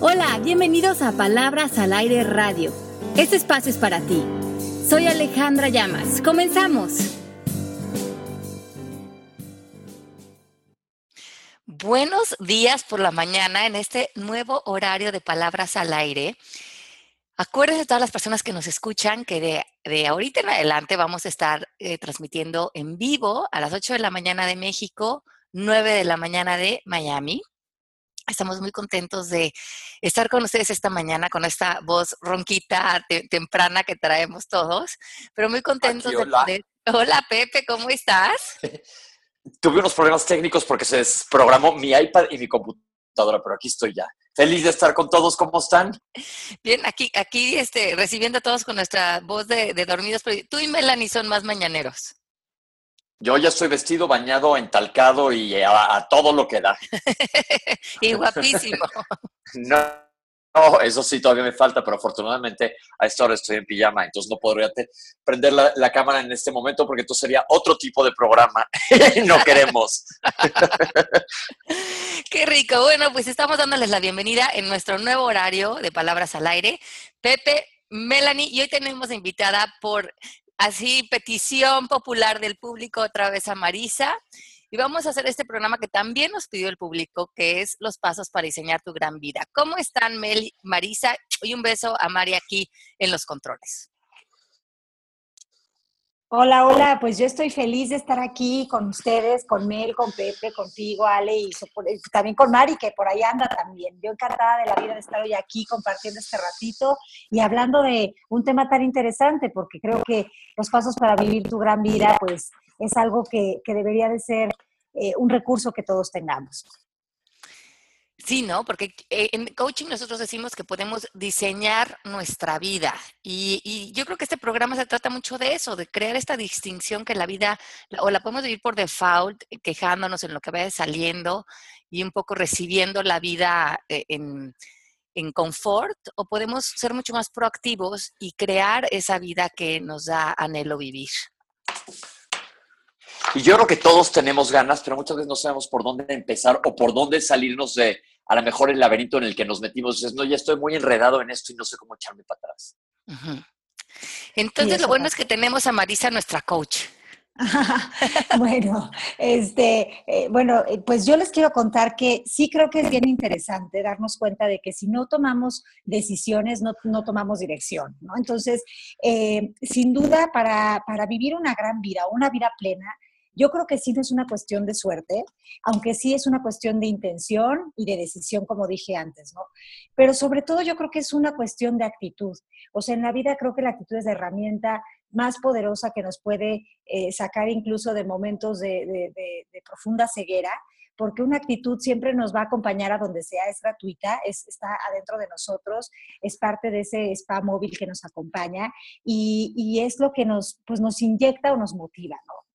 Hola, bienvenidos a Palabras al Aire Radio. Este espacio es para ti. Soy Alejandra Llamas. Comenzamos. Buenos días por la mañana en este nuevo horario de Palabras al Aire. Acuérdense todas las personas que nos escuchan que de, ahorita en adelante vamos a estar eh, transmitiendo en vivo a las 8 de la mañana de México, 9 de la mañana de Miami. Estamos muy contentos de estar con ustedes esta mañana con esta voz ronquita temprana que traemos todos, pero muy contentos de poder. Hola Pepe, ¿cómo estás? Tuve unos problemas técnicos porque se desprogramó mi iPad y mi computadora, pero aquí estoy ya. Feliz de estar con todos, ¿cómo están? Bien, aquí, aquí este, recibiendo a todos con nuestra voz de, dormidos, pero tú y Melanie son más mañaneros. Yo ya estoy vestido, bañado, entalcado y a, todo lo que da. y guapísimo. no, no, eso sí, todavía me falta, pero afortunadamente a esta hora estoy en pijama, entonces no podría prender la, cámara en este momento porque esto sería otro tipo de programa no queremos. Qué rico. Bueno, pues estamos dándoles la bienvenida en nuestro nuevo horario de Palabras al Aire. Pepe, Melanie, y hoy tenemos invitada por así petición popular del público otra vez a Marisa. Y vamos a hacer este programa que también nos pidió el público, que es Los Pasos para Diseñar tu Gran Vida. ¿Cómo están, Mel, Marisa? Y un beso a Mari aquí en los controles. Hola, hola, pues yo estoy feliz de estar aquí con ustedes, con Mel, con Pepe, contigo, Ale, y también con Mari, que por ahí anda también. Yo encantada de la vida de estar hoy aquí compartiendo este ratito y hablando de un tema tan interesante, porque creo que los pasos para vivir tu gran vida, pues es algo que, debería de ser eh, un recurso que todos tengamos. Sí, ¿no? Porque eh, en coaching nosotros decimos que podemos diseñar nuestra vida y, yo creo que este programa se trata mucho de eso, de crear esta distinción que la vida o la podemos vivir por default, quejándonos en lo que vaya saliendo y un poco recibiendo la vida eh, en, en confort o podemos ser mucho más proactivos y crear esa vida que nos da anhelo vivir. Y yo creo que todos tenemos ganas, pero muchas veces no sabemos por dónde empezar o por dónde salirnos de a lo mejor el laberinto en el que nos metimos. Dices, no, ya estoy muy enredado en esto y no sé cómo echarme para atrás. Entonces, lo bueno es que tenemos a Marisa, nuestra coach. bueno, este, eh, bueno, eh, pues yo les quiero contar que sí creo que es bien interesante darnos cuenta de que si no tomamos decisiones, no, tomamos dirección, ¿no? Entonces, eh, sin duda, para, para vivir una gran vida, una vida plena, yo creo que sí no es una cuestión de suerte, aunque sí es una cuestión de intención y de decisión, como dije antes, ¿no? Pero sobre todo yo creo que es una cuestión de actitud. O sea, en la vida creo que la actitud es la herramienta más poderosa que nos puede eh, sacar incluso de momentos de, profunda ceguera, porque una actitud siempre nos va a acompañar a donde sea, es gratuita, es, está adentro de nosotros, es parte de ese spa móvil que nos acompaña y, y, es lo que nos, pues nos inyecta o nos motiva, ¿no?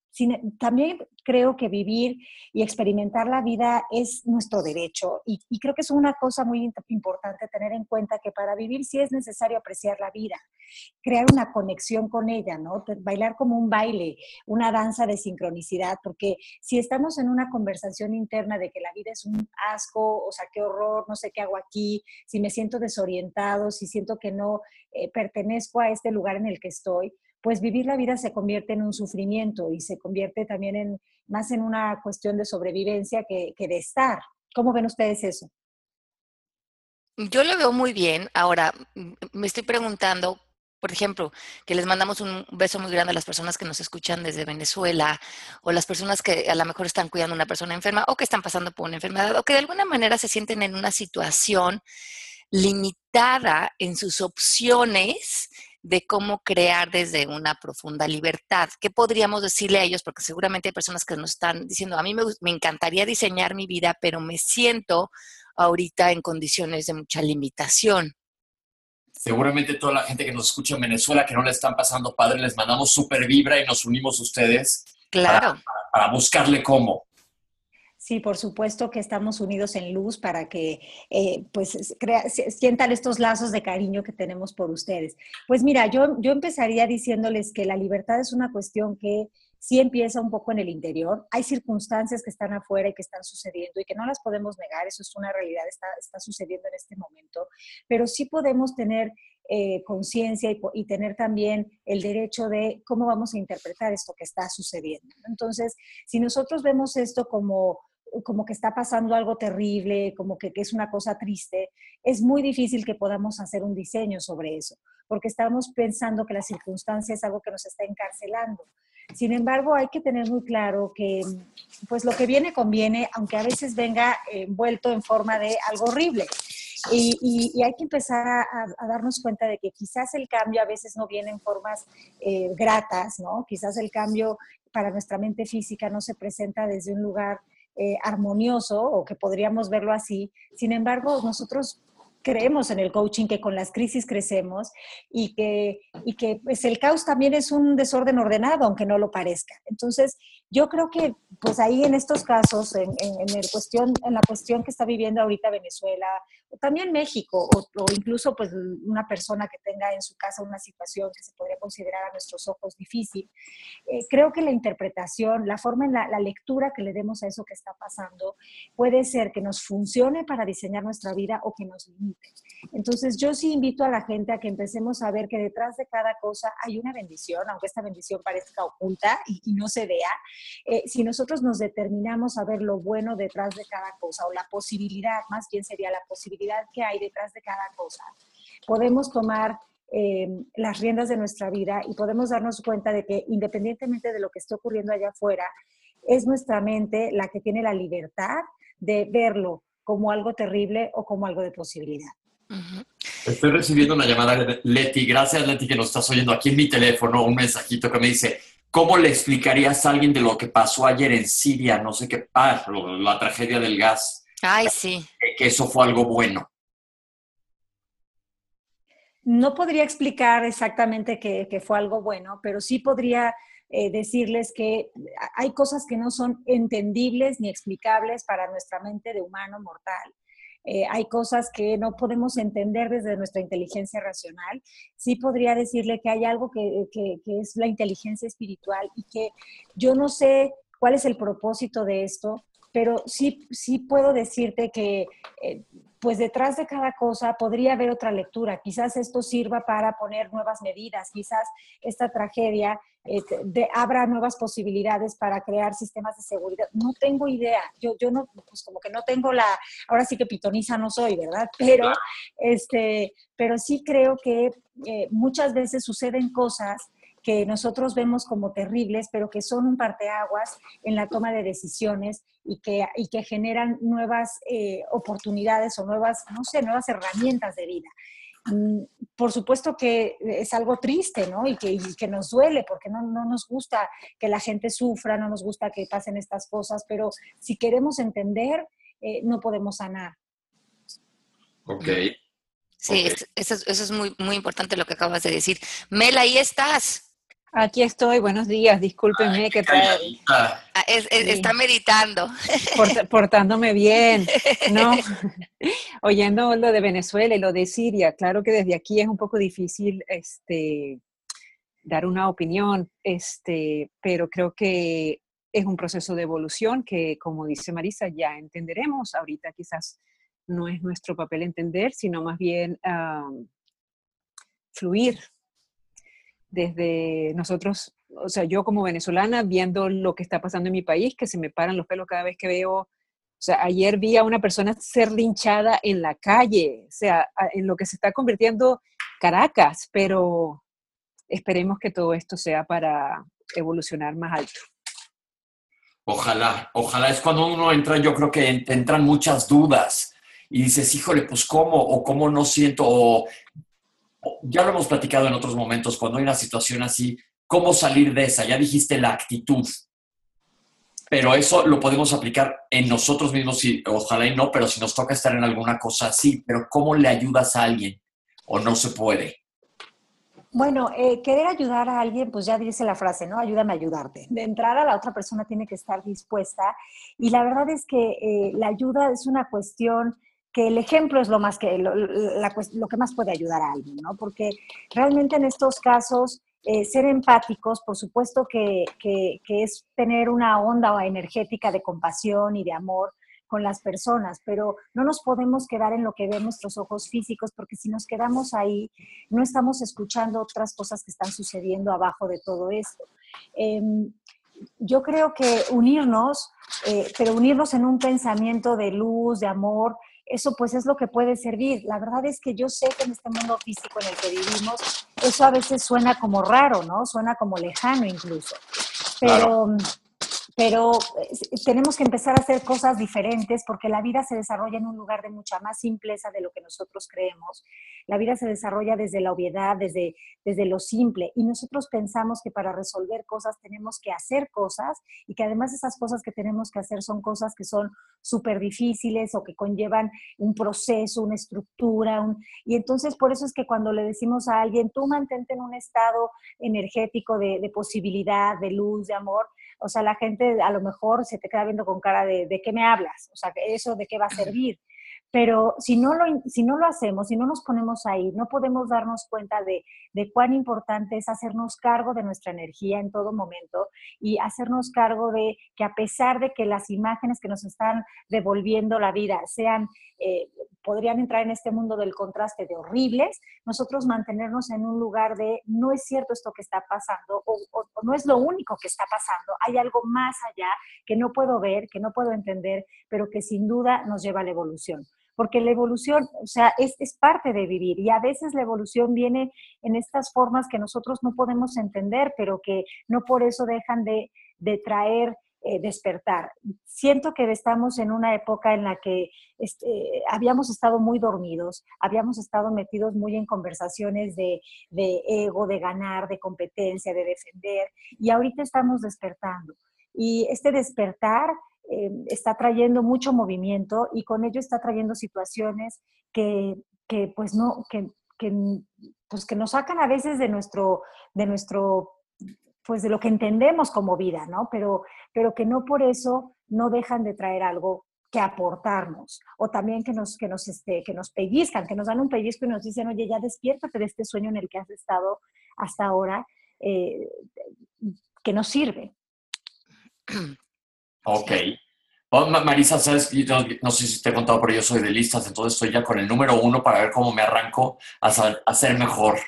También creo que vivir y experimentar la vida es nuestro derecho y, creo que es una cosa muy importante tener en cuenta que para vivir sí es necesario apreciar la vida, crear una conexión con ella, ¿no? Bailar como un baile, una danza de sincronicidad, porque si estamos en una conversación interna de que la vida es un asco, o sea, qué horror, no sé qué hago aquí, si me siento desorientado, si siento que no eh, pertenezco a este lugar en el que estoy, pues vivir la vida se convierte en un sufrimiento y se convierte también en más en una cuestión de sobrevivencia que, de estar. ¿Cómo ven ustedes eso? Yo lo veo muy bien. Ahora, me estoy preguntando, por ejemplo, que les mandamos un beso muy grande a las personas que nos escuchan desde Venezuela o las personas que a lo mejor están cuidando a una persona enferma o que están pasando por una enfermedad o que de alguna manera se sienten en una situación limitada en sus opciones de cómo crear desde una profunda libertad. ¿Qué podríamos decirle a ellos? Porque seguramente hay personas que nos están diciendo, a mí me, encantaría diseñar mi vida, pero me siento ahorita en condiciones de mucha limitación. Seguramente toda la gente que nos escucha en Venezuela que no le están pasando padre, les mandamos súper vibra y nos unimos a ustedes. Claro. para buscarle cómo. Sí, por supuesto que estamos unidos en luz para que eh, pues sientan estos lazos de cariño que tenemos por ustedes. Pues mira, yo, yo empezaría diciéndoles que la libertad es una cuestión que sí empieza un poco en el interior. Hay circunstancias que están afuera y que están sucediendo y que no las podemos negar, eso es una realidad, está, está sucediendo en este momento pero sí podemos tener eh, conciencia y, tener también el derecho de cómo vamos a interpretar esto que está sucediendo. Entonces, si nosotros vemos esto como como que está pasando algo terrible, como que, que, es una cosa triste, es muy difícil que podamos hacer un diseño sobre eso, porque estamos pensando que la circunstancia es algo que nos está encarcelando. Sin embargo, hay que tener muy claro que pues lo que viene conviene, aunque a veces venga envuelto en forma de algo horrible. Y, hay que empezar a, darnos cuenta de que quizás el cambio a veces no viene en formas eh, gratas, ¿no? Quizás el cambio para nuestra mente física no se presenta desde un lugar eh, armonioso o que podríamos verlo así. Sin embargo, nosotros creemos en el coaching, que con las crisis crecemos y que, y que pues el caos también es un desorden ordenado, aunque no lo parezca. Entonces, yo creo que pues ahí en estos casos, en, en, el cuestión, en la cuestión que está viviendo ahorita Venezuela, también México, o, incluso pues una persona que tenga en su casa una situación que se podría considerar a nuestros ojos difícil, eh, creo que la interpretación, la forma en la, la lectura que le demos a eso que está pasando, puede ser que nos funcione para diseñar nuestra vida o que nos limite. Entonces yo sí invito a la gente a que empecemos a ver que detrás de cada cosa hay una bendición, aunque esta bendición parezca oculta y, no se vea, eh, si nosotros nos determinamos a ver lo bueno detrás de cada cosa o la posibilidad, más bien sería la posibilidad que hay detrás de cada cosa, podemos tomar eh, las riendas de nuestra vida y podemos darnos cuenta de que independientemente de lo que esté ocurriendo allá afuera, es nuestra mente la que tiene la libertad de verlo como algo terrible o como algo de posibilidad. Estoy recibiendo una llamada de Leti. Gracias, Leti, que nos estás oyendo aquí en mi teléfono, un mensajito que me dice, ¿Cómo le explicarías a alguien de lo que pasó ayer en Siria? No sé qué, ah, la tragedia del gas. Ay, sí. Que eso fue algo bueno. No podría explicar exactamente que, fue algo bueno, pero sí podría eh, decirles que hay cosas que no son entendibles ni explicables para nuestra mente de humano mortal. Eh, hay cosas que no podemos entender desde nuestra inteligencia racional. Sí podría decirle que hay algo que, es la inteligencia espiritual y que yo no sé cuál es el propósito de esto, pero sí, sí puedo decirte que eh, pues detrás de cada cosa podría haber otra lectura. Quizás esto sirva para poner nuevas medidas, quizás esta tragedia eh, abra nuevas posibilidades para crear sistemas de seguridad. No tengo idea. Yo, yo no, pues como que no tengo la, ahora sí que pitoniza no soy, ¿verdad? Pero, este, pero sí creo que eh, muchas veces suceden cosas que nosotros vemos como terribles, pero que son un parteaguas en la toma de decisiones y que, y que generan nuevas eh, oportunidades o nuevas, no sé, nuevas herramientas de vida. Mm, por supuesto que es algo triste, ¿no? Y que, que nos duele, porque no, no, nos gusta que la gente sufra, no nos gusta que pasen estas cosas, pero si queremos entender, eh, no podemos sanar. Ok. Sí, Eso, eso, es muy, muy importante lo que acabas de decir. Mel, ahí estás. Aquí estoy, buenos días, discúlpenme que ah, Está meditando. portándome bien, ¿no? Oyendo lo de Venezuela y lo de Siria, claro que desde aquí es un poco difícil este, dar una opinión, este, pero creo que es un proceso de evolución que, como dice Marisa, ya entenderemos. Ahorita quizás no es nuestro papel entender, sino más bien fluir desde nosotros, o sea, yo como venezolana, viendo lo que está pasando en mi país, que se me paran los pelos cada vez que veo, o sea, ayer vi a una persona ser linchada en la calle, o sea, en lo que se está convirtiendo Caracas, pero esperemos que todo esto sea para evolucionar más alto. Ojalá, ojalá es cuando uno entra, yo creo que entran muchas dudas y dices, híjole, pues cómo, o cómo no siento, o ya lo hemos platicado en otros momentos, cuando hay una situación así, ¿cómo salir de esa? Ya dijiste la actitud, pero eso lo podemos aplicar en nosotros mismos, y, ojalá y no, pero si nos toca estar en alguna cosa así, pero ¿cómo le ayudas a alguien? ¿O no se puede? Bueno, eh, querer ayudar a alguien, pues ya dice la frase, ¿no? Ayúdame a ayudarte. De entrada, la otra persona tiene que estar dispuesta y la verdad es que eh, la ayuda es una cuestión que el ejemplo es lo, más que, lo, que más puede ayudar a alguien, ¿no? Porque realmente en estos casos, eh, ser empáticos, por supuesto que, que, es tener una onda energética de compasión y de amor con las personas, pero no nos podemos quedar en lo que ven nuestros ojos físicos, porque si nos quedamos ahí, no estamos escuchando otras cosas que están sucediendo abajo de todo esto. Em, yo creo que unirnos, eh, pero unirnos en un pensamiento de luz, de amor, eso pues es lo que puede servir. La verdad es que yo sé que en este mundo físico en el que vivimos, eso a veces suena como raro, ¿no? Suena como lejano incluso. Pero pero eh, tenemos que empezar a hacer cosas diferentes porque la vida se desarrolla en un lugar de mucha más simpleza de lo que nosotros creemos. La vida se desarrolla desde la obviedad, desde, desde lo simple. Y nosotros pensamos que para resolver cosas tenemos que hacer cosas y que además esas cosas que tenemos que hacer son cosas que son súper difíciles o que conllevan un proceso, una estructura. y entonces por eso es que cuando le decimos a alguien, tú mantente en un estado energético de, de posibilidad, de luz, de amor, o sea, la gente a lo mejor se te queda viendo con cara de, ¿de qué me hablas? O sea, ¿eso de qué va a servir? Pero si no, lo, si no lo hacemos, si no nos ponemos ahí, no podemos darnos cuenta de, de, cuán importante es hacernos cargo de nuestra energía en todo momento y hacernos cargo de que a pesar de que las imágenes que nos están devolviendo la vida sean eh, podrían entrar en este mundo del contraste de horribles, nosotros mantenernos en un lugar de no es cierto esto que está pasando o, no es lo único que está pasando, hay algo más allá que no puedo ver, que no puedo entender, pero que sin duda nos lleva a la evolución. Porque la evolución, o sea, es, parte de vivir y a veces la evolución viene en estas formas que nosotros no podemos entender, pero que no por eso dejan de, de traer eh, despertar. Siento que estamos en una época en la que este, habíamos estado muy dormidos, habíamos estado metidos muy en conversaciones de, ego, de ganar, de competencia, de defender, y ahorita estamos despertando. Y este despertar eh, está trayendo mucho movimiento y con ello está trayendo situaciones que, pues no, que, pues que nos sacan a veces de nuestro, de nuestro pues de lo que entendemos como vida, ¿no? Pero, pero que no por eso no dejan de traer algo que aportarnos o también que nos, que, nos, este, que nos pellizcan, que nos dan un pellizco y nos dicen, oye, ya despiértate de este sueño en el que has estado hasta ahora, eh, que nos sirve. Ok. Oh, Marisa, sabes, no, sé si te he contado, pero yo soy de listas, entonces estoy ya con el número uno para ver cómo me arranco a, a ser mejor.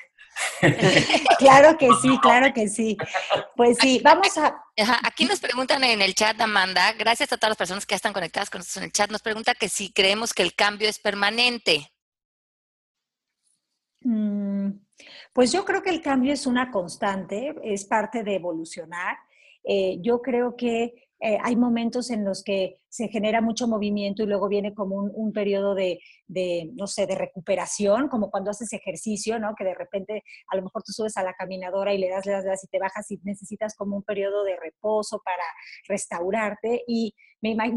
claro que sí, claro que sí. Pues sí, vamos a... aquí nos preguntan en el chat, Amanda, gracias a todas las personas que ya están conectadas con nosotros en el chat, nos pregunta que si creemos que el cambio es permanente. Mm, pues yo creo que el cambio es una constante, es parte de evolucionar. Eh, yo creo que eh, hay momentos en los que se genera mucho movimiento y luego viene como un, periodo de, no sé, de recuperación, como cuando haces ejercicio, ¿no? Que de repente a lo mejor tú subes a la caminadora y le das, le das, le das y te bajas y necesitas como un periodo de reposo para restaurarte. Y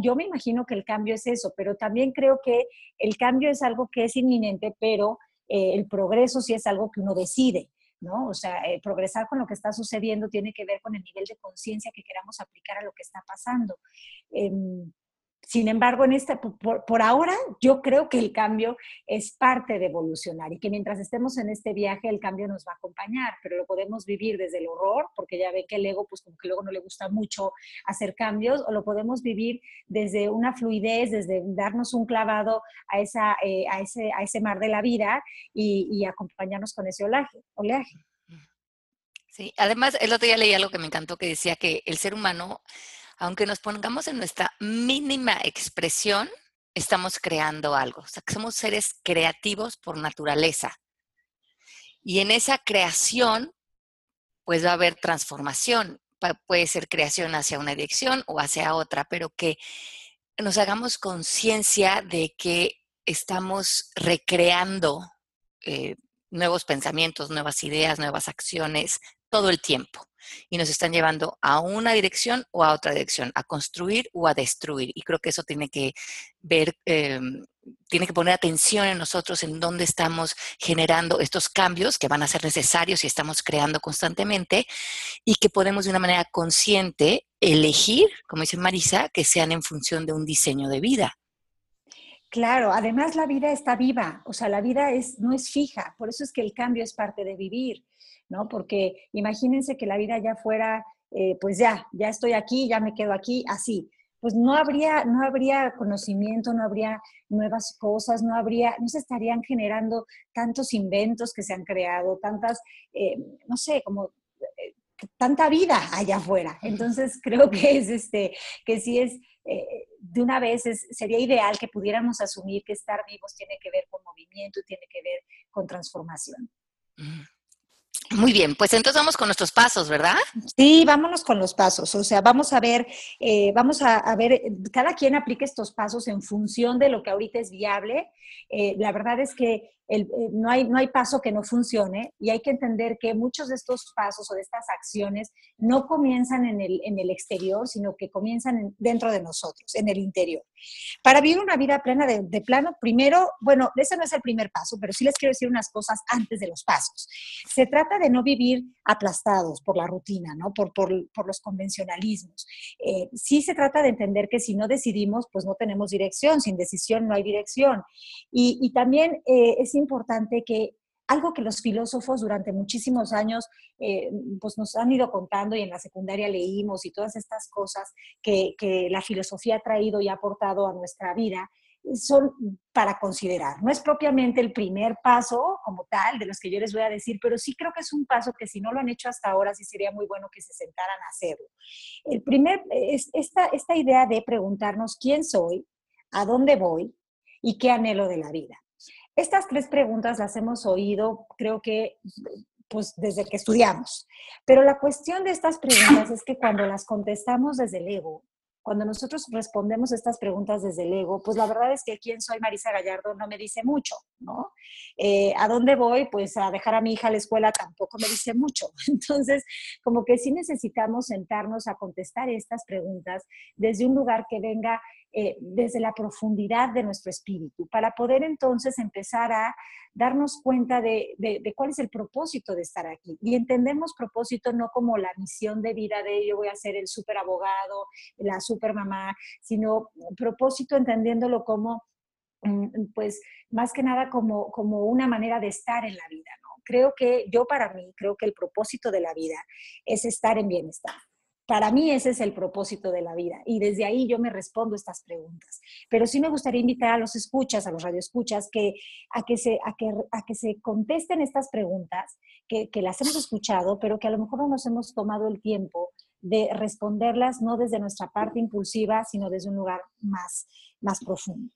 yo me imagino que el cambio es eso, pero también creo que el cambio es algo que es inminente, pero eh, el progreso sí es algo que uno decide. ¿No? O sea, eh, progresar con lo que está sucediendo tiene que ver con el nivel de conciencia que queramos aplicar a lo que está pasando. Em, sin embargo, en este, por, ahora yo creo que el cambio es parte de evolucionar y que mientras estemos en este viaje el cambio nos va a acompañar, pero lo podemos vivir desde el horror, porque ya ve que el ego, pues como que luego no le gusta mucho hacer cambios, o lo podemos vivir desde una fluidez, desde darnos un clavado a, esa, eh, a, ese, a ese mar de la vida y, acompañarnos con ese oleaje. oleaje. Sí, además el otro día leí algo que me encantó que decía que el ser humano aunque nos pongamos en nuestra mínima expresión, estamos creando algo. O sea, que somos seres creativos por naturaleza. Y en esa creación, pues va a haber transformación. Puede ser creación hacia una dirección o hacia otra, pero que nos hagamos conciencia de que estamos recreando eh, nuevos pensamientos, nuevas ideas, nuevas acciones todo el tiempo y nos están llevando a una dirección o a otra dirección, a construir o a destruir. Y creo que eso tiene que ver, em, tiene que poner atención en nosotros en dónde estamos generando estos cambios que van a ser necesarios y estamos creando constantemente y que podemos de una manera consciente elegir, como dice Marisa, que sean en función de un diseño de vida. Claro, además la vida está viva, o sea, la vida es, no es fija, por eso es que el cambio es parte de vivir. ¿No? Porque imagínense que la vida ya fuera, eh, pues ya, ya estoy aquí, ya me quedo aquí, así. pues no habría, no habría conocimiento, no habría nuevas cosas, no habría, no se estarían generando tantos inventos que se han creado, tantas, eh, no sé, como eh, tanta vida allá afuera. Entonces creo que es este, que sí es eh, de una vez sería ideal que pudiéramos asumir que estar vivos tiene que ver con movimiento, tiene que ver con transformación. Muy bien, pues entonces vamos con nuestros pasos, ¿verdad? Sí, vámonos con los pasos. O sea, vamos a ver, eh, vamos a, ver, cada quien aplique estos pasos en función de lo que ahorita es viable. Eh, la verdad es que eh, no, hay, no hay paso que no funcione y hay que entender que muchos de estos pasos o de estas acciones no comienzan en el, en el exterior, sino que comienzan dentro de nosotros, en el interior. Para vivir una vida plena de, plano, primero, bueno, ese no es el primer paso, pero sí les quiero decir unas cosas antes de los pasos. Se trata de no vivir aplastados por la rutina, ¿no? Por, por, por los convencionalismos. Eh, sí se trata de entender que si no decidimos, pues no tenemos dirección, sin decisión no hay dirección. Y, y también eh, es importante que algo que los filósofos durante muchísimos años eh, pues nos han ido contando y en la secundaria leímos y todas estas cosas que, la filosofía ha traído y ha aportado a nuestra vida son para considerar. No es propiamente el primer paso como tal de los que yo les voy a decir, pero sí creo que es un paso que si no lo han hecho hasta ahora, sí sería muy bueno que se sentaran a hacerlo. El primer es esta, esta idea de preguntarnos quién soy, a dónde voy y qué anhelo de la vida. Estas tres preguntas las hemos oído, creo que, pues desde que estudiamos. Pero la cuestión de estas preguntas es que cuando las contestamos desde el ego, cuando nosotros respondemos estas preguntas desde el ego, pues la verdad es que quién soy Marisa Gallardo no me dice mucho, ¿no? Eh, ¿A dónde voy? Pues a dejar a mi hija a la escuela tampoco me dice mucho. Entonces, como que sí necesitamos sentarnos a contestar estas preguntas desde un lugar que venga eh, desde la profundidad de nuestro espíritu, para poder entonces empezar a darnos cuenta de, cuál es el propósito de estar aquí. Y entendemos propósito no como la misión de vida de yo voy a ser el super abogado, la super mamá, sino propósito entendiéndolo como, mm, pues, más que nada como, como una manera de estar en la vida, ¿no? Creo que yo para mí, creo que el propósito de la vida es estar en bienestar. Para mí ese es el propósito de la vida y desde ahí yo me respondo estas preguntas. Pero sí me gustaría invitar a los escuchas, a los radioescuchas, que, a, que se, a, que, a que se contesten estas preguntas, que, que las hemos escuchado, pero que a lo mejor no nos hemos tomado el tiempo de responderlas no desde nuestra parte impulsiva, sino desde un lugar más, más profundo.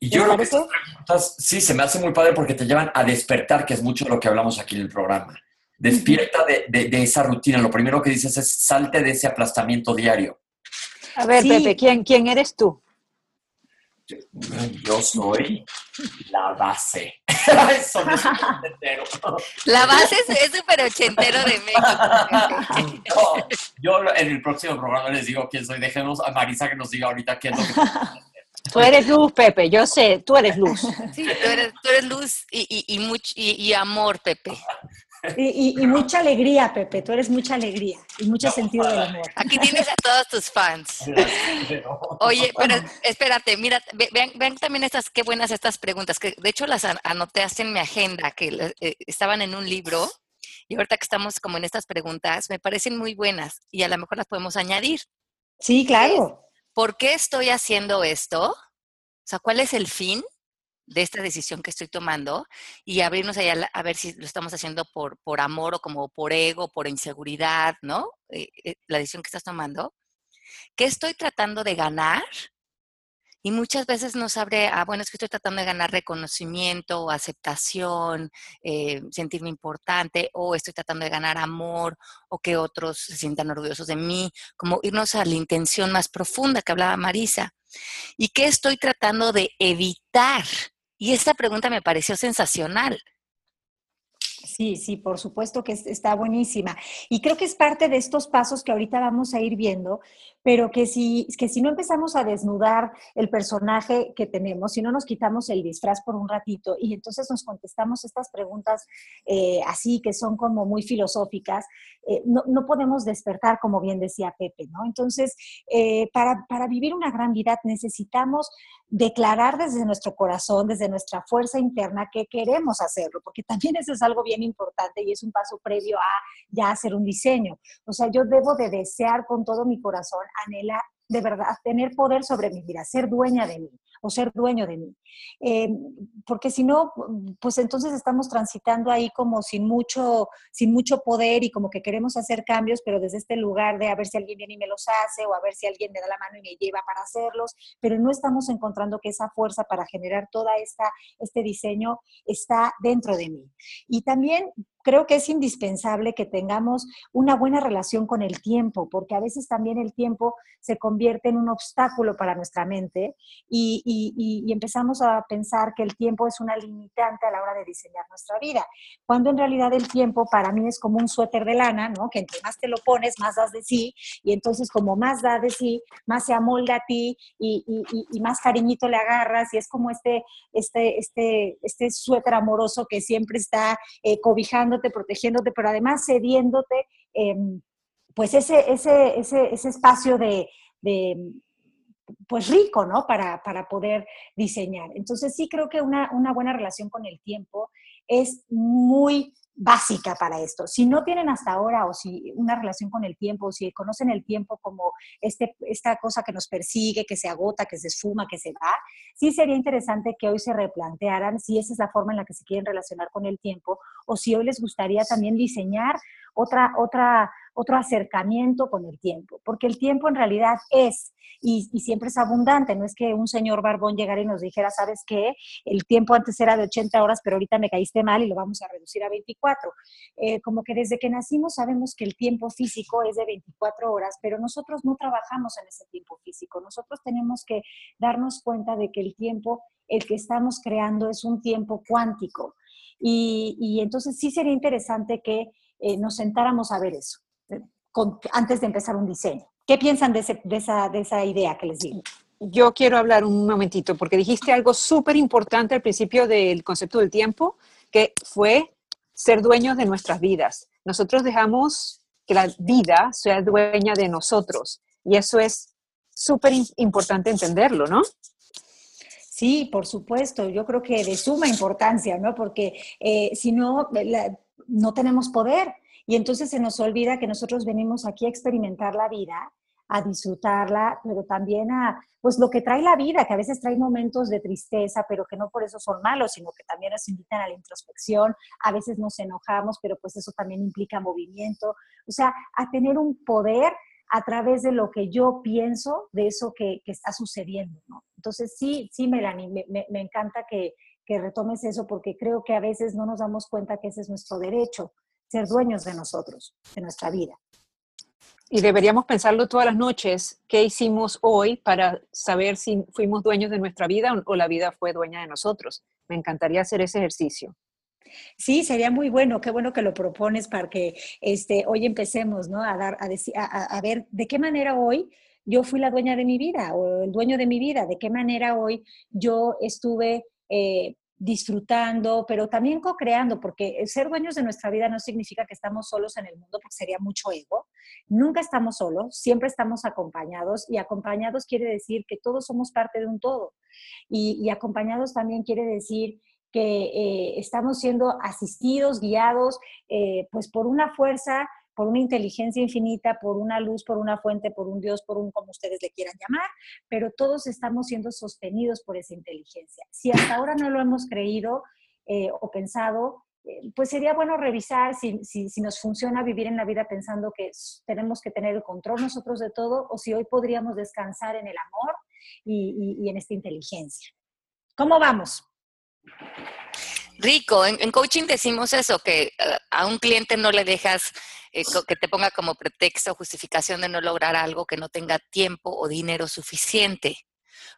Y yo creo que estas preguntas sí se me hace muy padre porque te llevan a despertar, que es mucho lo que hablamos aquí en el programa. Despierta de, esa rutina. Lo primero que dices es salte de ese aplastamiento diario. A ver, Pepe, ¿quién, ¿quién eres tú? Yo, soy la base. la base es súper ochentero de México. yo en el próximo programa les digo quién soy. Dejemos a Marisa que nos diga ahorita quién es lo que Tú eres luz, Pepe, yo sé, tú eres luz. Sí, tú eres, tú eres luz y, y, y, y amor, Pepe. Y, mucha alegría, Pepe, tú eres mucha alegría y mucho sentido del amor. Aquí tienes a todos tus fans. Oye, pero espérate, mira, vean, también estas, qué buenas estas preguntas, que de hecho las anoté en mi agenda, que eh, estaban en un libro, y ahorita que estamos como en estas preguntas, me parecen muy buenas y a lo mejor las podemos añadir. Sí, claro. ¿Por qué estoy haciendo esto? O sea, ¿cuál es el fin? De esta decisión que estoy tomando y abrirnos allá a ver si lo estamos haciendo por, por amor o como por ego, por inseguridad, ¿no? Eh, eh, la decisión que estás tomando. ¿Qué estoy tratando de ganar? Y muchas veces nos abre a, bueno, es que estoy tratando de ganar reconocimiento, aceptación, eh, sentirme importante, o estoy tratando de ganar amor, o que otros se sientan orgullosos de mí, como irnos a la intención más profunda que hablaba Marisa. ¿Y qué estoy tratando de evitar? Y esta pregunta me pareció sensacional. Sí, sí, por supuesto que está buenísima. Y creo que es parte de estos pasos que ahorita vamos a ir viendo, pero que si, que si no empezamos a desnudar el personaje que tenemos, si no nos quitamos el disfraz por un ratito y entonces nos contestamos estas preguntas eh, así, que son como muy filosóficas, eh, no, no, podemos despertar, como bien decía Pepe, ¿no? Entonces, eh, para, para vivir una gran vida necesitamos declarar desde nuestro corazón, desde nuestra fuerza interna que queremos hacerlo, porque también eso es algo bien importante y es un paso previo a ya hacer un diseño. O sea, yo debo de desear con todo mi corazón, anhelar de verdad, tener poder sobre mi vida, ser dueña de mí o ser dueño de mí. Eh, porque si no, pues entonces estamos transitando ahí como sin mucho, sin mucho poder y como que queremos hacer cambios, pero desde este lugar de a ver si alguien viene y me los hace o a ver si alguien me da la mano y me lleva para hacerlos, pero no estamos encontrando que esa fuerza para generar toda esta este diseño está dentro de mí. Y también creo que es indispensable que tengamos una buena relación con el tiempo, porque a veces también el tiempo se convierte en un obstáculo para nuestra mente y, empezamos a pensar que el tiempo es una limitante a la hora de diseñar nuestra vida, cuando en realidad el tiempo para mí es como un suéter de lana, ¿no? Que entre más te lo pones, más das de sí, y entonces como más da de sí, más se amolda a ti y, más cariñito le agarras, y es como este, este, este, este suéter amoroso que siempre está eh, cobijando protegiéndote, pero además cediéndote, em, pues ese, ese, ese, ese espacio de, pues rico, ¿no? Para, para, poder diseñar. Entonces sí creo que una, una buena relación con el tiempo es muy básica para esto. Si no tienen hasta ahora o si una relación con el tiempo, o si conocen el tiempo como este, esta cosa que nos persigue, que se agota, que se esfuma, que se va, sí sería interesante que hoy se replantearan si esa es la forma en la que se quieren relacionar con el tiempo o si hoy les gustaría también diseñar otra, otra, otro acercamiento con el tiempo, porque el tiempo en realidad es y, siempre es abundante, no es que un señor barbón llegara y nos dijera, ¿sabes qué? El tiempo antes era de 80 horas, pero ahorita me caíste mal y lo vamos a reducir a 24. Eh, como que desde que nacimos sabemos que el tiempo físico es de 24 horas, pero nosotros no trabajamos en ese tiempo físico, nosotros tenemos que darnos cuenta de que el tiempo, el que estamos creando es un tiempo cuántico. Y, entonces sí sería interesante que eh, nos sentáramos a ver eso antes de empezar un diseño. ¿Qué piensan de, esa, de esa idea que les digo? Yo quiero hablar un momentito, porque dijiste algo súper importante al principio del concepto del tiempo, que fue ser dueños de nuestras vidas. Nosotros dejamos que la vida sea dueña de nosotros, y eso es súper importante entenderlo, ¿no? Sí, por supuesto. Yo creo que de suma importancia, ¿no? Porque eh, si no, no tenemos poder. Y entonces se nos olvida que nosotros venimos aquí a experimentar la vida, a disfrutarla, pero también a, pues lo que trae la vida, que a veces trae momentos de tristeza, pero que no por eso son malos, sino que también nos invitan a la introspección, a veces nos enojamos, pero pues eso también implica movimiento, o sea, a tener un poder a través de lo que yo pienso de eso que, está sucediendo, ¿no? Entonces sí, sí, Melanie, me, me encanta que, que retomes eso porque creo que a veces no nos damos cuenta que ese es nuestro derecho, ser dueños de nosotros, de nuestra vida. Y deberíamos pensarlo todas las noches, qué hicimos hoy para saber si fuimos dueños de nuestra vida o la vida fue dueña de nosotros. Me encantaría hacer ese ejercicio. Sí, sería muy bueno, qué bueno que lo propones para que este, hoy empecemos ¿no? a, dar, a, decir, a, ver de qué manera hoy yo fui la dueña de mi vida o el dueño de mi vida, de qué manera hoy yo estuve eh, disfrutando, pero también co-creando, porque ser dueños de nuestra vida no significa que estamos solos en el mundo, porque sería mucho ego. Nunca estamos solos, siempre estamos acompañados y acompañados quiere decir que todos somos parte de un todo. Y, acompañados también quiere decir que eh, estamos siendo asistidos, guiados, eh, pues por una fuerza por una inteligencia infinita, por una luz, por una fuente, por un Dios, por un como ustedes le quieran llamar, pero todos estamos siendo sostenidos por esa inteligencia. Si hasta ahora no lo hemos creído eh, o pensado, eh, pues sería bueno revisar si, si, nos funciona vivir en la vida pensando que tenemos que tener el control nosotros de todo o si hoy podríamos descansar en el amor y, y en esta inteligencia. ¿Cómo vamos? Rico, en, coaching decimos eso, que eh, a un cliente no le dejas eh, que te ponga como pretexto o justificación de no lograr algo que no tenga tiempo o dinero suficiente,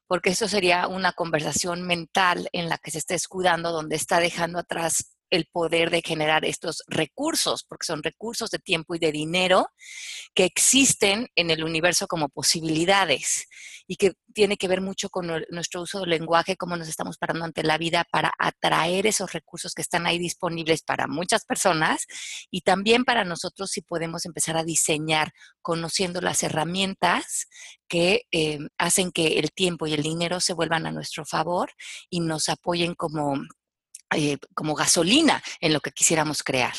porque eso sería una conversación mental en la que se está escudando, donde está dejando atrás el poder de generar estos recursos, porque son recursos de tiempo y de dinero que existen en el universo como posibilidades y que tiene que ver mucho con nuestro uso del lenguaje, cómo nos estamos parando ante la vida para atraer esos recursos que están ahí disponibles para muchas personas y también para nosotros si podemos empezar a diseñar conociendo las herramientas que eh, hacen que el tiempo y el dinero se vuelvan a nuestro favor y nos apoyen como eh, como gasolina en lo que quisiéramos crear.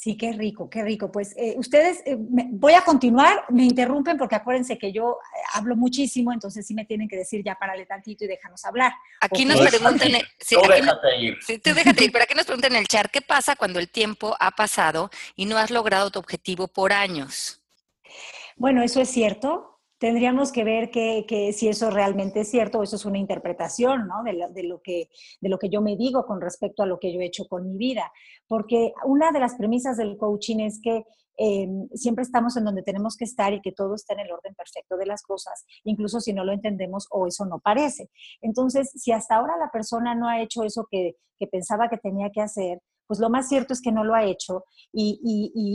Sí, qué rico, qué rico. Pues eh, ustedes, eh, voy a continuar, me interrumpen porque acuérdense que yo eh, hablo muchísimo, entonces sí me tienen que decir ya párale tantito y déjanos hablar. Aquí nos preguntan, sí, tú déjate ir. Sí, tú déjate ir, pero aquí nos preguntan en el chat, ¿qué pasa cuando el tiempo ha pasado y no has logrado tu objetivo por años? Bueno, eso es cierto tendríamos que ver que, si eso realmente es cierto o eso es una interpretación ¿no? de, lo que, de lo que yo me digo con respecto a lo que yo he hecho con mi vida. Porque una de las premisas del coaching es que eh, siempre estamos en donde tenemos que estar y que todo está en el orden perfecto de las cosas, incluso si no lo entendemos o eso no parece. Entonces, si hasta ahora la persona no ha hecho eso que, pensaba que tenía que hacer, pues lo más cierto es que no lo ha hecho y,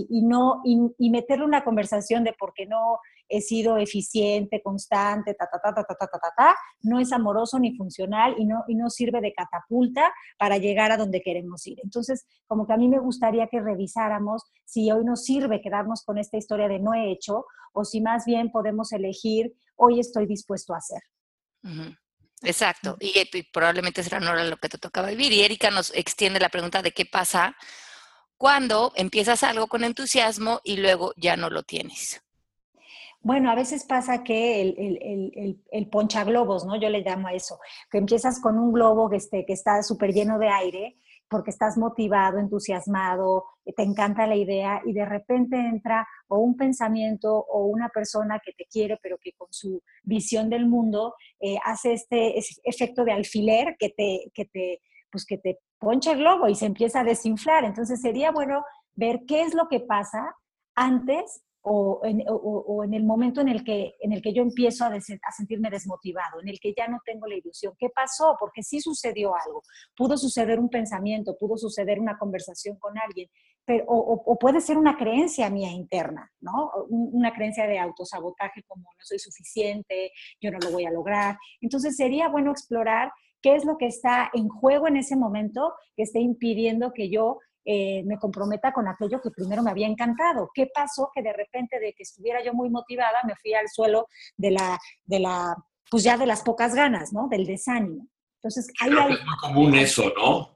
y, no, y, meterle una conversación de por qué no he sido eficiente, constante, ta, ta, ta, ta, ta, ta, ta, ta, no es amoroso ni funcional y no, y no sirve de catapulta para llegar a donde queremos ir. Entonces, como que a mí me gustaría que revisáramos si hoy nos sirve quedarnos con esta historia de no he hecho o si más bien podemos elegir hoy estoy dispuesto a hacer. Exacto, y, y, probablemente será no lo que te tocaba vivir. Y Erika nos extiende la pregunta de qué pasa cuando empiezas algo con entusiasmo y luego ya no lo tienes. Bueno, a veces pasa que el, el, el, ponchaglobos, ¿no? Yo le llamo a eso, que empiezas con un globo que, esté, que está súper lleno de aire porque estás motivado, entusiasmado, te encanta la idea y de repente entra o un pensamiento o una persona que te quiere, pero que con su visión del mundo eh, hace este efecto de alfiler que te, que te, pues que te poncha el globo y se empieza a desinflar. Entonces sería bueno ver qué es lo que pasa antes o en, el momento en el, que, en el que yo empiezo a, sentirme desmotivado, en el que ya no tengo la ilusión. ¿Qué pasó? Porque sí sucedió algo. Pudo suceder un pensamiento, pudo suceder una conversación con alguien, pero, o, puede ser una creencia mía interna, ¿no? Una creencia de autosabotaje como no soy suficiente, yo no lo voy a lograr. Entonces sería bueno explorar qué es lo que está en juego en ese momento que esté impidiendo que yo eh, me comprometa con aquello que primero me había encantado. ¿Qué pasó? Que de repente de que estuviera yo muy motivada, me fui al suelo de la, de la pues ya de las pocas ganas, ¿no? Del desánimo. Entonces, hay algo... Es muy común eso, ¿no?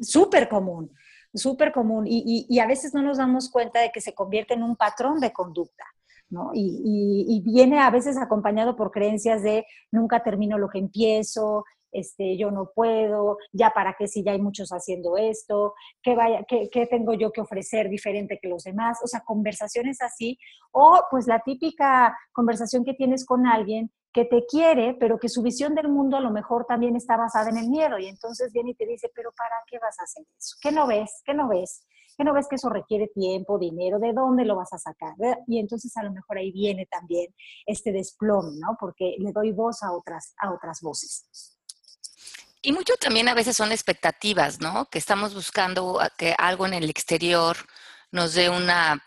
Súper común, súper común. Y, y, a veces no nos damos cuenta de que se convierte en un patrón de conducta. ¿no? Y, y, viene a veces acompañado por creencias de nunca termino lo que empiezo, este, yo no puedo, ya para qué si ya hay muchos haciendo esto, ¿qué, vaya, qué, qué tengo yo que ofrecer diferente que los demás, o sea, conversaciones así, o pues la típica conversación que tienes con alguien que te quiere, pero que su visión del mundo a lo mejor también está basada en el miedo, y entonces viene y te dice, pero ¿para qué vas a hacer eso? ¿Qué no ves? ¿Qué no ves? ¿Qué no ves que eso requiere tiempo, dinero? ¿De dónde lo vas a sacar? Y entonces a lo mejor ahí viene también este desplome, ¿no? Porque le doy voz a otras, a otras voces. Y mucho también a veces son expectativas, ¿no? Que estamos buscando que algo en el exterior nos dé una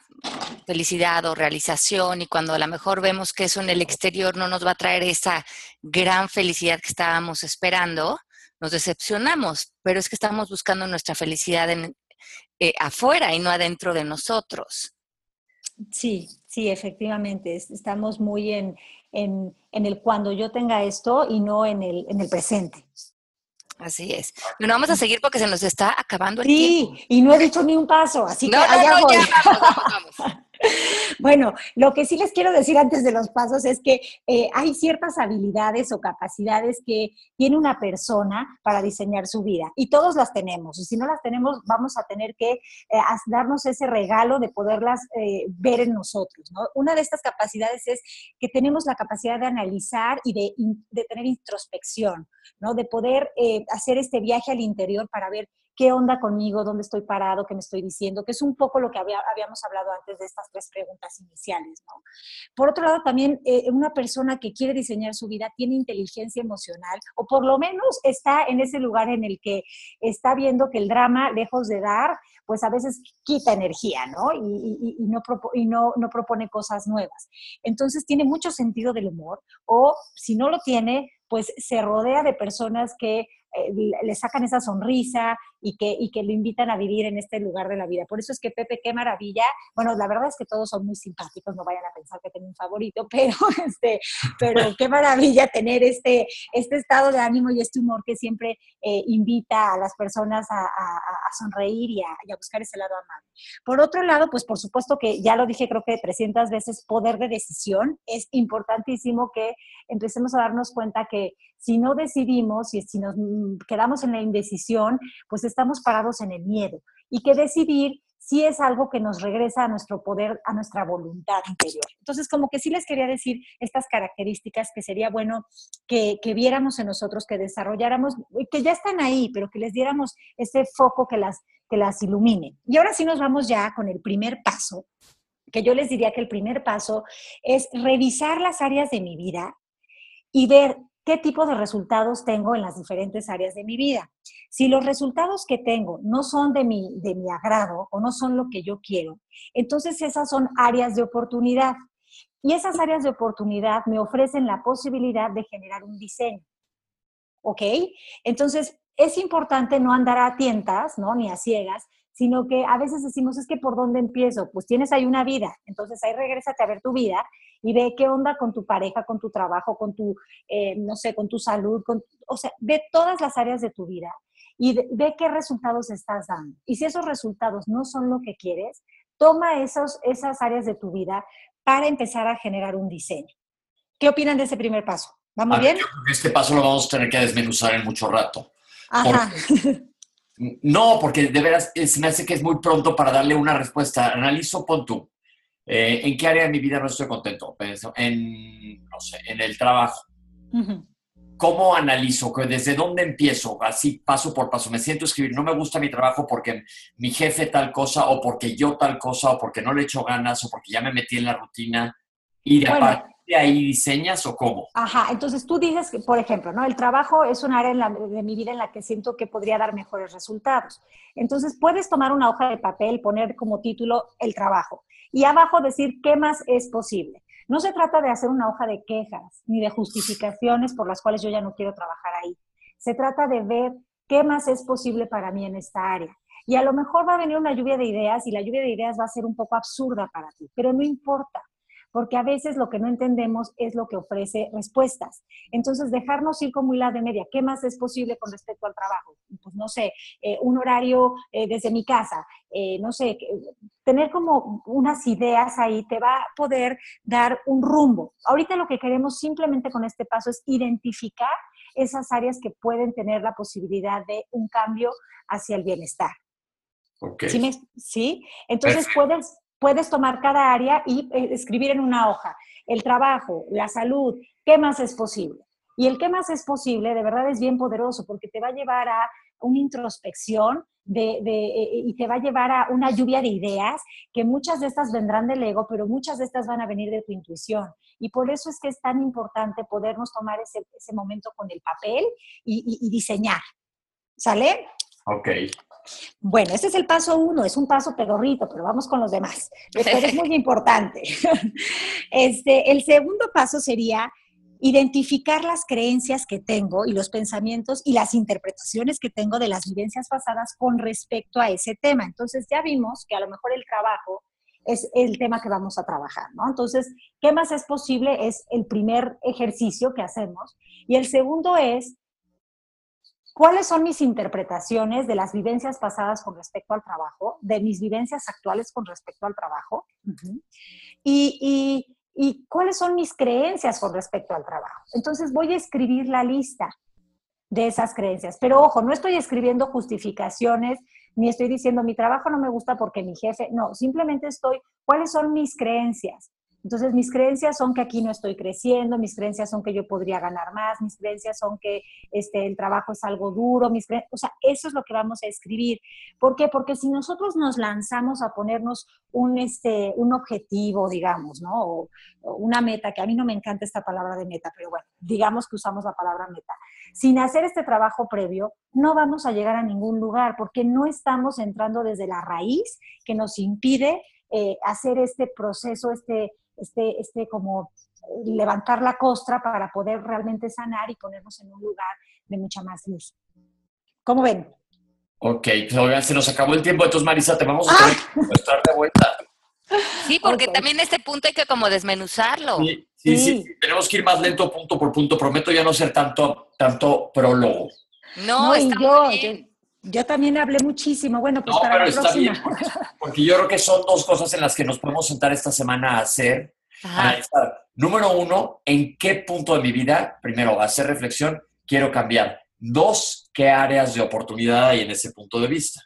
felicidad o realización y cuando a lo mejor vemos que eso en el exterior no nos va a traer esa gran felicidad que estábamos esperando, nos decepcionamos, pero es que estamos buscando nuestra felicidad en, eh, afuera y no adentro de nosotros. Sí, sí, efectivamente, estamos muy en, en, en el cuando yo tenga esto y no en el, en el presente. Así es. Bueno, vamos a seguir porque se nos está acabando el tiempo. Sí, y no he dicho ni un paso, así que allá voy. Bueno, lo que sí les quiero decir antes de los pasos es que eh, hay ciertas habilidades o capacidades que tiene una persona para diseñar su vida y todos las tenemos. Y si no las tenemos, vamos a tener que eh, darnos ese regalo de poderlas eh, ver en nosotros. Una de estas capacidades es que tenemos la capacidad de analizar y de, de tener introspección, ¿no? de poder hacer este viaje al interior para ver qué onda conmigo, dónde estoy parado, qué me estoy diciendo, que es un poco lo que habíamos hablado antes de estas tres preguntas iniciales. Por otro lado, también eh, una persona que quiere diseñar su vida tiene inteligencia emocional o por lo menos está en ese lugar en el que está viendo que el drama, lejos de dar, pues a veces quita energía, ¿no? Y, no propone cosas nuevas. Entonces tiene mucho sentido del humor o si no lo tiene, pues se rodea de personas que eh, le sacan esa sonrisa, y que, y que lo invitan a vivir en este lugar de la vida. Por eso es que Pepe, qué maravilla. Bueno, la verdad es que todos son muy simpáticos, no vayan a pensar que tengo un favorito, pero, este, pero qué maravilla tener este, este estado de ánimo y este humor que siempre eh, invita a las personas a, sonreír y a, y a, buscar ese lado amable. Por otro lado, pues por supuesto que ya lo dije creo que 300 veces, poder de decisión. Es importantísimo que empecemos a darnos cuenta que si no decidimos y si nos quedamos en la indecisión, pues estamos parados en el miedo. Y que decidir sí es algo que nos regresa a nuestro poder, a nuestra voluntad interior. Entonces, como que sí les quería decir estas características que sería bueno que, viéramos en nosotros, que desarrolláramos, que ya están ahí, pero que les diéramos ese foco que las, que las ilumine. Y ahora sí nos vamos ya con el primer paso, que yo les diría que el primer paso es revisar las áreas de mi vida y ver qué tipo de resultados tengo en las diferentes áreas de mi vida. Si los resultados que tengo no son de mi, de mi agrado o no son lo que yo quiero, entonces esas son áreas de oportunidad. Y esas áreas de oportunidad me ofrecen la posibilidad de generar un diseño. ¿Ok? Entonces, es importante no andar a tientas, ¿no? Ni a ciegas, sino que a veces decimos, es que por dónde empiezo, pues tienes ahí una vida, entonces ahí regrésate a ver tu vida y ve qué onda con tu pareja, con tu trabajo, con tu, eh, no sé, con tu salud, con, o sea, ve todas las áreas de tu vida y ve qué resultados estás dando. Y si esos resultados no son lo que quieres, toma esos, esas áreas de tu vida para empezar a generar un diseño. ¿Qué opinan de ese primer paso? ¿Vamos bien? este paso lo vamos a tener que desmenuzar en mucho rato. Ajá. No, porque de veras se me hace que es muy pronto para darle una respuesta. Analizo, pon tú. Eh, ¿En qué área de mi vida no estoy contento? En, no sé, en el trabajo. ¿Cómo analizo? ¿Desde dónde empiezo? Así, paso por paso. Me siento a escribir, no me gusta mi trabajo porque mi jefe tal cosa, o porque yo tal cosa, o porque no le echo ganas, o porque ya me metí en la rutina. Y de aparte ahí diseñas o cómo? Ajá, entonces tú dices que, por ejemplo, ¿no? El trabajo es un área de mi vida en la que siento que podría dar mejores resultados. Entonces puedes tomar una hoja de papel, poner como título el trabajo y abajo decir qué más es posible. No se trata de hacer una hoja de quejas ni de justificaciones por las cuales yo ya no quiero trabajar ahí. Se trata de ver qué más es posible para mí en esta área. Y a lo mejor va a venir una lluvia de ideas y la lluvia de ideas va a ser un poco absurda para ti, pero no importa porque a veces lo que no entendemos es lo que ofrece respuestas. Entonces, dejarnos ir como hila de media, ¿qué más es posible con respecto al trabajo? Pues no sé, eh, un horario eh, desde mi casa, eh, no sé, tener como unas ideas ahí te va a poder dar un rumbo. Ahorita lo que queremos simplemente con este paso es identificar esas áreas que pueden tener la posibilidad de un cambio hacia el bienestar. Okay. ¿Sí? ¿Sí? Entonces puedes, puedes tomar cada área y eh, escribir en una hoja el trabajo, la salud, qué más es posible. Y el qué más es posible de verdad es bien poderoso porque te va a llevar a una introspección de, eh, y te va a llevar a una lluvia de ideas que muchas de estas vendrán del ego, pero muchas de estas van a venir de tu intuición. Y por eso es que es tan importante podernos tomar ese, momento con el papel y, y diseñar. ¿Sale? Ok. Bueno, este es el paso uno, es un paso pedorrito, pero vamos con los demás. Esto es muy importante. Este, el segundo paso sería identificar las creencias que tengo y los pensamientos y las interpretaciones que tengo de las vivencias pasadas con respecto a ese tema. Entonces ya vimos que a lo mejor el trabajo es el tema que vamos a trabajar, ¿no? Entonces, ¿qué más es posible? Es el primer ejercicio que hacemos. Y el segundo es cuáles son mis interpretaciones de las vivencias pasadas con respecto al trabajo, de mis vivencias actuales con respecto al trabajo, y, y, cuáles son mis creencias con respecto al trabajo. Entonces voy a escribir la lista de esas creencias. Pero ojo, no estoy escribiendo justificaciones, ni estoy diciendo mi trabajo no me gusta porque mi jefe, no, simplemente estoy, ¿cuáles son mis creencias? Entonces, mis creencias son que aquí no estoy creciendo, mis creencias son que yo podría ganar más, mis creencias son que este, el trabajo es algo duro, mis o sea, eso es lo que vamos a escribir. ¿Por qué? Porque si nosotros nos lanzamos a ponernos un, este, un objetivo, digamos, ¿no? O, una meta, que a mí no me encanta esta palabra de meta, pero bueno, digamos que usamos la palabra meta. Sin hacer este trabajo previo, no vamos a llegar a ningún lugar porque no estamos entrando desde la raíz que nos impide eh, hacer este proceso, este este, este como levantar la costra para poder realmente sanar y ponernos en un lugar de mucha más luz. ¿Cómo ven? Ok, pues oigan, se nos acabó el tiempo, entonces Marisa, te vamos a tener que estar de vuelta. Sí, porque también este punto hay que como desmenuzarlo. Sí, sí, sí, Sí. sí, tenemos que ir más lento punto por punto. Prometo ya no ser tanto, tanto prólogo. No, No, está yo, muy bien. yo también hablé muchísimo. Bueno, pues No, para pero la está próxima. bien, porque, porque yo creo que son dos cosas en las que nos podemos sentar esta semana a hacer. Ajá. analizar. Número uno, ¿en qué punto de mi vida, primero, hacer reflexión, quiero cambiar? Dos, ¿qué áreas de oportunidad hay en ese punto de vista?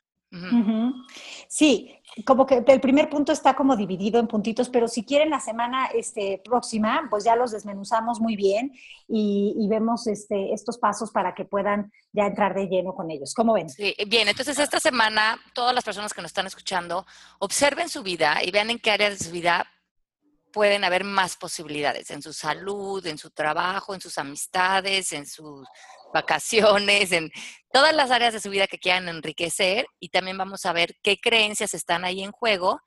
Sí, como que el primer punto está como dividido en puntitos, pero si quieren la semana este, próxima, pues ya los desmenuzamos muy bien y, vemos este, estos pasos para que puedan ya entrar de lleno con ellos. ¿Cómo ven? Bien, entonces esta semana todas las personas que nos están escuchando observen su vida y vean en qué áreas de su vida pueden haber más posibilidades, en su salud, en su trabajo, en sus amistades, en sus vacaciones, en todas las áreas de su vida que quieran enriquecer y también vamos a ver qué creencias están ahí en juego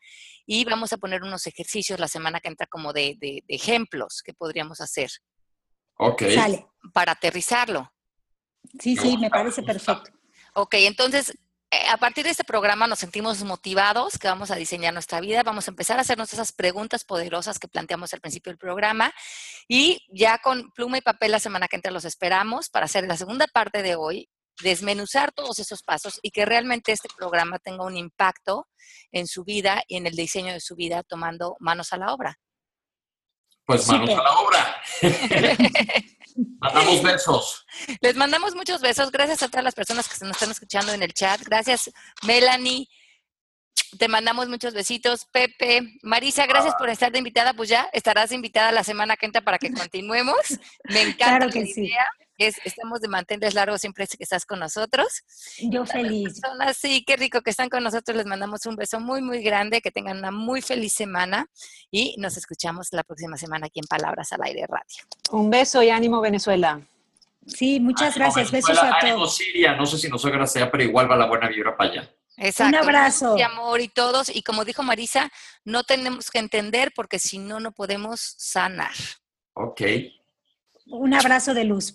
y vamos a poner unos ejercicios la semana que entra como de, de- de ejemplos que podríamos hacer Ok. Sale. para aterrizarlo. Sí, sí, me parece perfecto. Ok, entonces, a partir de este programa nos sentimos motivados, que vamos a diseñar nuestra vida, vamos a empezar a hacernos esas preguntas poderosas que planteamos al principio del programa y ya con pluma y papel la semana que entra los esperamos para hacer la segunda parte de hoy, desmenuzar todos esos pasos y que realmente este programa tenga un impacto en su vida y en el diseño de su vida tomando manos a la obra. Pues manos a la obra. Mandamos besos. Les mandamos muchos besos. Gracias a todas las personas que se nos están escuchando en el chat. Gracias, Melanie. Te mandamos muchos besitos. Pepe, Marisa, gracias por estar de invitada. Pues ya estarás invitada la semana que entra para que continuemos. Me encanta Claro que la sí. Es, estamos de manteles largos siempre que estás con nosotros. Yo feliz. Son así, qué rico que están con nosotros. Les mandamos un beso muy, muy grande. Que tengan una muy feliz semana y nos escuchamos la próxima semana aquí en Palabras al Aire Radio. Un beso y ánimo, Venezuela. Sí, muchas Ánimo, gracias. Besos a ánimo, todos. Siria. No sé si nos oigan hasta allá, pero igual va la buena vibra para allá. Exacto. abrazo. Y amor y todos. Y como dijo Marisa, no tenemos que entender porque si no, no podemos sanar. Ok. Un abrazo de luz.